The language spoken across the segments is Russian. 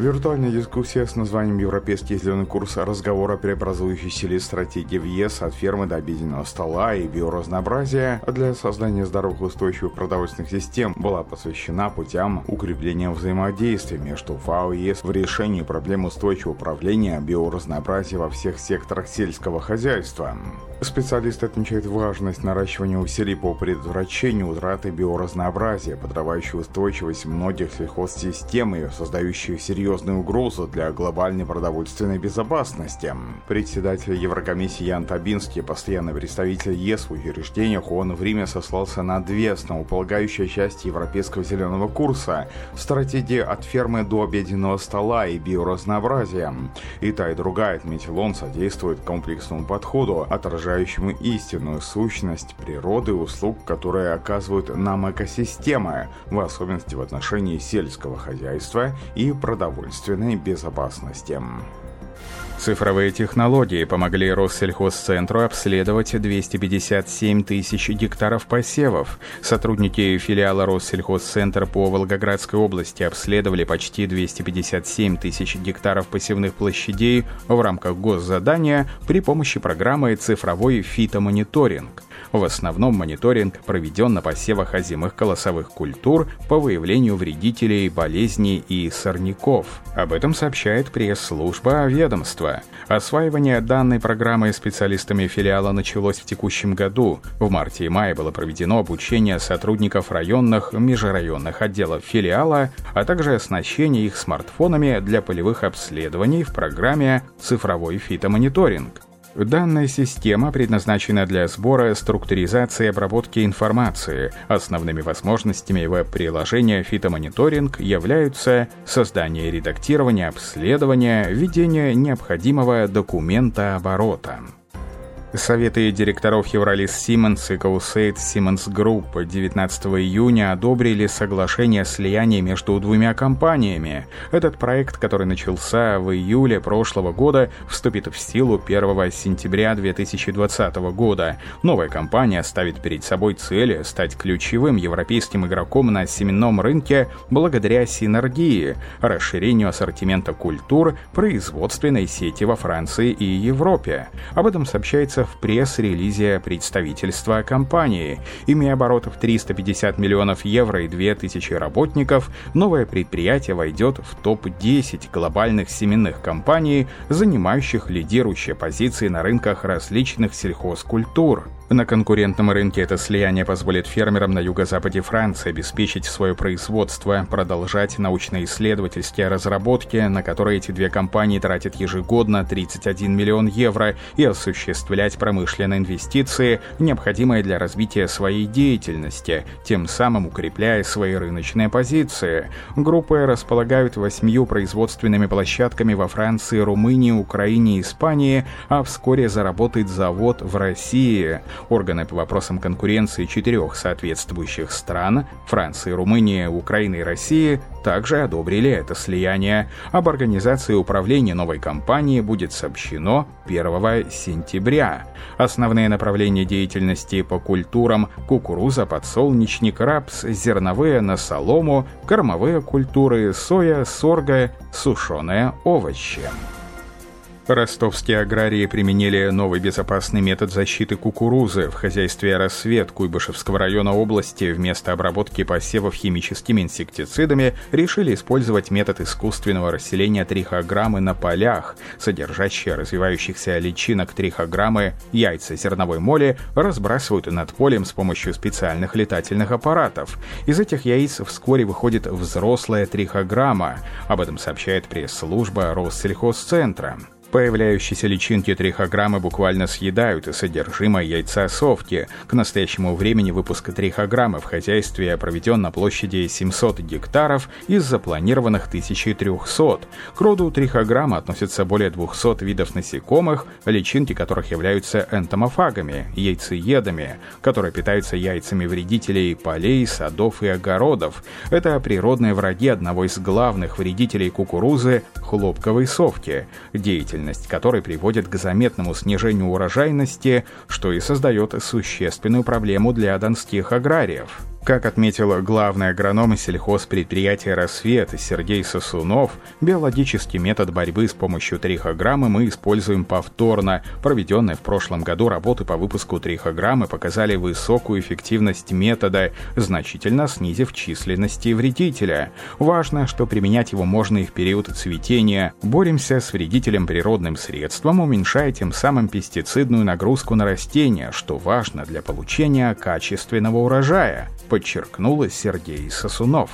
Виртуальная дискуссия с названием «Европейский зеленый курс. Разговор о преобразующей силе стратегии в ЕС от фермы до обеденного стола и биоразнообразия для создания здоровых устойчивых продовольственных систем» была посвящена путям укрепления взаимодействия между ФАО и ЕС в решении проблем устойчивого управления биоразнообразия во всех секторах сельского хозяйства. Специалисты отмечают важность наращивания усилий по предотвращению утраты биоразнообразия, подрывающей устойчивость многих сельхозсистем и создающих серьезную угрозу для глобальной продовольственной безопасности. Председатель Еврокомиссии Ян Табинский, постоянный представитель ЕС в учреждениях ООН в Риме сослался на две основополагающие части Европейского зеленого курса – стратегии от фермы до обеденного стола и биоразнообразия. И та, и другая, отметил он, содействует комплексному подходу, отражающему истинную сущность природы и услуг, которые оказывают нам экосистемы, в особенности в отношении сельского хозяйства и продовольственной безопасности. Цифровые технологии помогли Россельхозцентру обследовать 257 тысяч гектаров посевов. Сотрудники филиала Россельхозцентр по Волгоградской области обследовали почти 257 тысяч гектаров посевных площадей в рамках госзадания при помощи программы «Цифровой фитомониторинг». В основном мониторинг проведен на посевах озимых колосовых культур по выявлению вредителей, болезней и сорняков. Об этом сообщает пресс-служба ведомства. Осваивание данной программы специалистами филиала началось в текущем году. В марте и мае было проведено обучение сотрудников районных, межрайонных отделов филиала, а также оснащение их смартфонами для полевых обследований в программе «Цифровой фитомониторинг». Данная система предназначена для сбора, структуризации и обработки информации. Основными возможностями веб-приложения «Фитомониторинг» являются создание редактирование обследования, введение необходимого документооборота. Советы директоров Euralis Semences и Caussade Semences Group 19 июня одобрили соглашение о слиянии между двумя компаниями. Этот проект, который начался в июле прошлого года, вступит в силу 1 сентября 2020 года. Новая компания ставит перед собой цель стать ключевым европейским игроком на семенном рынке благодаря синергии, расширению ассортимента культур, производственной сети во Франции и Европе. Об этом сообщается в пресс-релизе представительства компании. Имея оборотов 350 миллионов евро и 2000 работников, новое предприятие войдет в топ-10 глобальных семенных компаний, занимающих лидирующие позиции на рынках различных сельхозкультур. На конкурентном рынке это слияние позволит фермерам на юго-западе Франции обеспечить свое производство, продолжать научно-исследовательские разработки, на которые эти две компании тратят ежегодно 31 миллион евро, и осуществлять промышленные инвестиции, необходимые для развития своей деятельности, тем самым укрепляя свои рыночные позиции. Группы располагают восьмью производственными площадками во Франции, Румынии, Украине и Испании, а вскоре заработает завод в России. Органы по вопросам конкуренции четырех соответствующих стран – Франции, Румынии, Украины и России – также одобрили это слияние. Об организации управления новой компании будет сообщено 1 сентября. Основные направления деятельности по культурам – кукуруза, подсолнечник, рапс, зерновые на солому, кормовые культуры, соя, сорга, сушеные овощи. Ростовские аграрии применили новый безопасный метод защиты кукурузы в хозяйстве «Рассвет» Куйбышевского района области вместо обработки посевов химическими инсектицидами решили использовать метод искусственного расселения трихограммы на полях, содержащие развивающихся личинок трихограммы, яйца зерновой моли разбрасывают над полем с помощью специальных летательных аппаратов. Из этих яиц вскоре выходит взрослая трихограмма. Об этом сообщает пресс-служба Россельхозцентра. Появляющиеся личинки трихограммы буквально съедают и содержимое яйца совки. К настоящему времени выпуск трихограммы в хозяйстве проведен на площади 700 гектаров из запланированных 1300. К роду трихограммы относятся более 200 видов насекомых, личинки которых являются энтомофагами, яйцеедами, которые питаются яйцами вредителей полей, садов и огородов. Это природные враги одного из главных вредителей кукурузы – хлопковой совки, деятельность которой приводит к заметному снижению урожайности, что и создает существенную проблему для донских аграриев. Как отметил главный агроном сельхозпредприятия «Рассвет» Сергей Сосунов, биологический метод борьбы с помощью трихограммы мы используем повторно. Проведенные в прошлом году работы по выпуску трихограммы показали высокую эффективность метода, значительно снизив численности вредителя. Важно, что применять его можно и в период цветения. Боремся с вредителем природным средством, уменьшая тем самым пестицидную нагрузку на растения, что важно для получения качественного урожая подчеркнул Сергей Сосунов.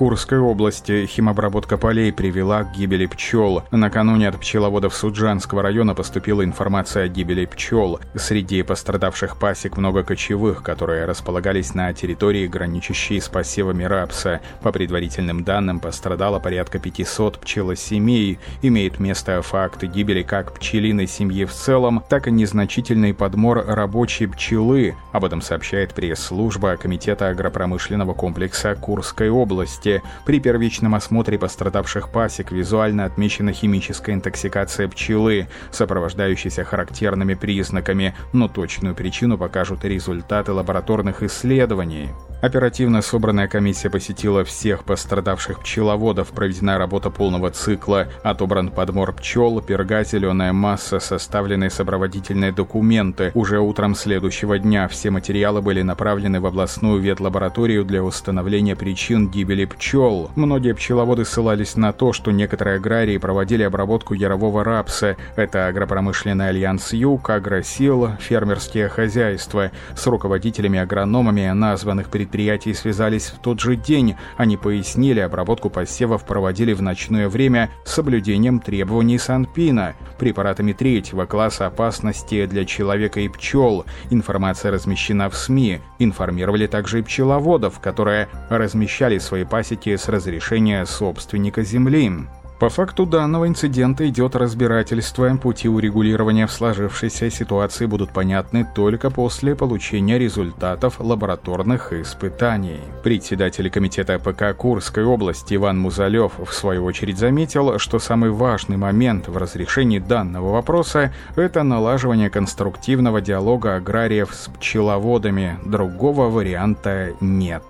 Курской области химобработка полей привела к гибели пчел. Накануне от пчеловодов Суджанского района поступила информация о гибели пчел. Среди пострадавших пасек много кочевых, которые располагались на территории, граничащей с посевами рапса. По предварительным данным, пострадало порядка 500 пчелосемей. Имеет место факты гибели как пчелиной семьи в целом, так и незначительный подмор рабочей пчелы. Об этом сообщает пресс-служба Комитета агропромышленного комплекса Курской области области. При первичном осмотре пострадавших пасек визуально отмечена химическая интоксикация пчелы, сопровождающаяся характерными признаками, но точную причину покажут результаты лабораторных исследований. Оперативно собранная комиссия посетила всех пострадавших пчеловодов, проведена работа полного цикла, отобран подмор пчел, перга, зеленая масса, составлены сопроводительные документы. Уже утром следующего дня все материалы были направлены в областную ветлабораторию для установления причин гибели пчел. Многие пчеловоды ссылались на то, что некоторые аграрии проводили обработку ярового рапса. Это агропромышленный альянс Юг, Агросил, фермерские хозяйства. С руководителями-агрономами названных предприятий предприятий связались в тот же день. Они пояснили, обработку посевов проводили в ночное время с соблюдением требований Санпина, препаратами третьего класса опасности для человека и пчел. Информация размещена в СМИ. Информировали также и пчеловодов, которые размещали свои пасеки с разрешения собственника земли. По факту данного инцидента идет разбирательство. Пути урегулирования в сложившейся ситуации будут понятны только после получения результатов лабораторных испытаний. Председатель комитета ПК Курской области Иван Музалев в свою очередь заметил, что самый важный момент в разрешении данного вопроса – это налаживание конструктивного диалога аграриев с пчеловодами. Другого варианта нет.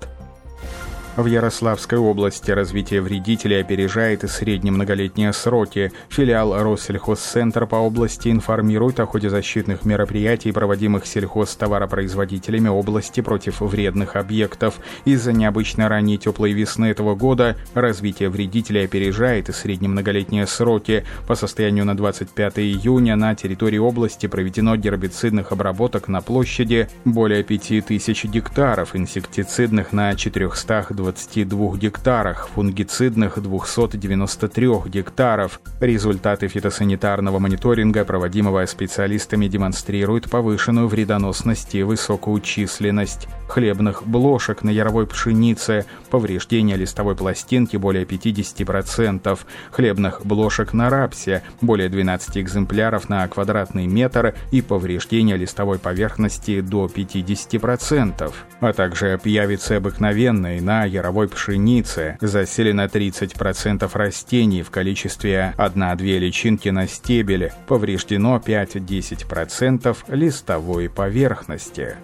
В Ярославской области развитие вредителей опережает и средние многолетние сроки. Филиал Россельхозцентр по области информирует о ходе защитных мероприятий, проводимых сельхозтоваропроизводителями области против вредных объектов. Из-за необычно ранней теплой весны этого года развитие вредителей опережает и средние многолетние сроки. По состоянию на 25 июня на территории области проведено гербицидных обработок на площади более 5000 гектаров, инсектицидных на 400 22 гектарах, фунгицидных 293 гектаров. Результаты фитосанитарного мониторинга, проводимого специалистами, демонстрируют повышенную вредоносность и высокую численность хлебных блошек на яровой пшенице, повреждение листовой пластинки более 50%, хлебных блошек на рапсе более 12 экземпляров на квадратный метр и повреждение листовой поверхности до 50%, а также пьявицы обыкновенной на яровой пшеницы заселено 30% растений в количестве 1-2 личинки на стебеле, повреждено 5-10% листовой поверхности.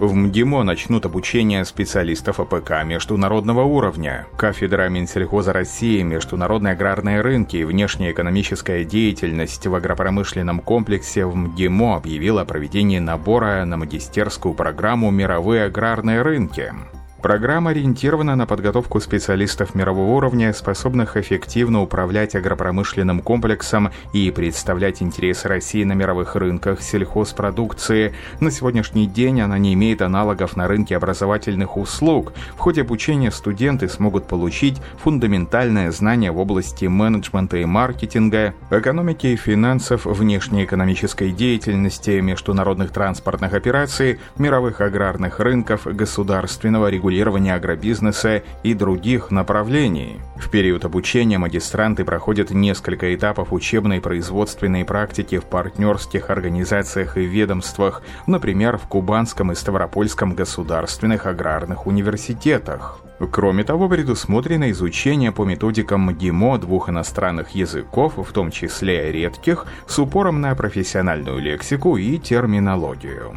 В МГИМО начнут обучение специалистов АПК международного уровня. Кафедра Минсельхоза России, международные аграрные рынки и внешнеэкономическая деятельность в агропромышленном комплексе в МГИМО объявила о проведении набора на магистерскую программу «Мировые аграрные рынки». Программа ориентирована на подготовку специалистов мирового уровня, способных эффективно управлять агропромышленным комплексом и представлять интересы России на мировых рынках сельхозпродукции. На сегодняшний день она не имеет аналогов на рынке образовательных услуг. В ходе обучения студенты смогут получить фундаментальное знание в области менеджмента и маркетинга, экономики и финансов, внешнеэкономической деятельности, международных транспортных операций, мировых аграрных рынков, государственного регулирования регулирования агробизнеса и других направлений. В период обучения магистранты проходят несколько этапов учебной производственной практики в партнерских организациях и ведомствах, например, в Кубанском и Ставропольском государственных аграрных университетах. Кроме того, предусмотрено изучение по методикам МГИМО двух иностранных языков, в том числе редких, с упором на профессиональную лексику и терминологию.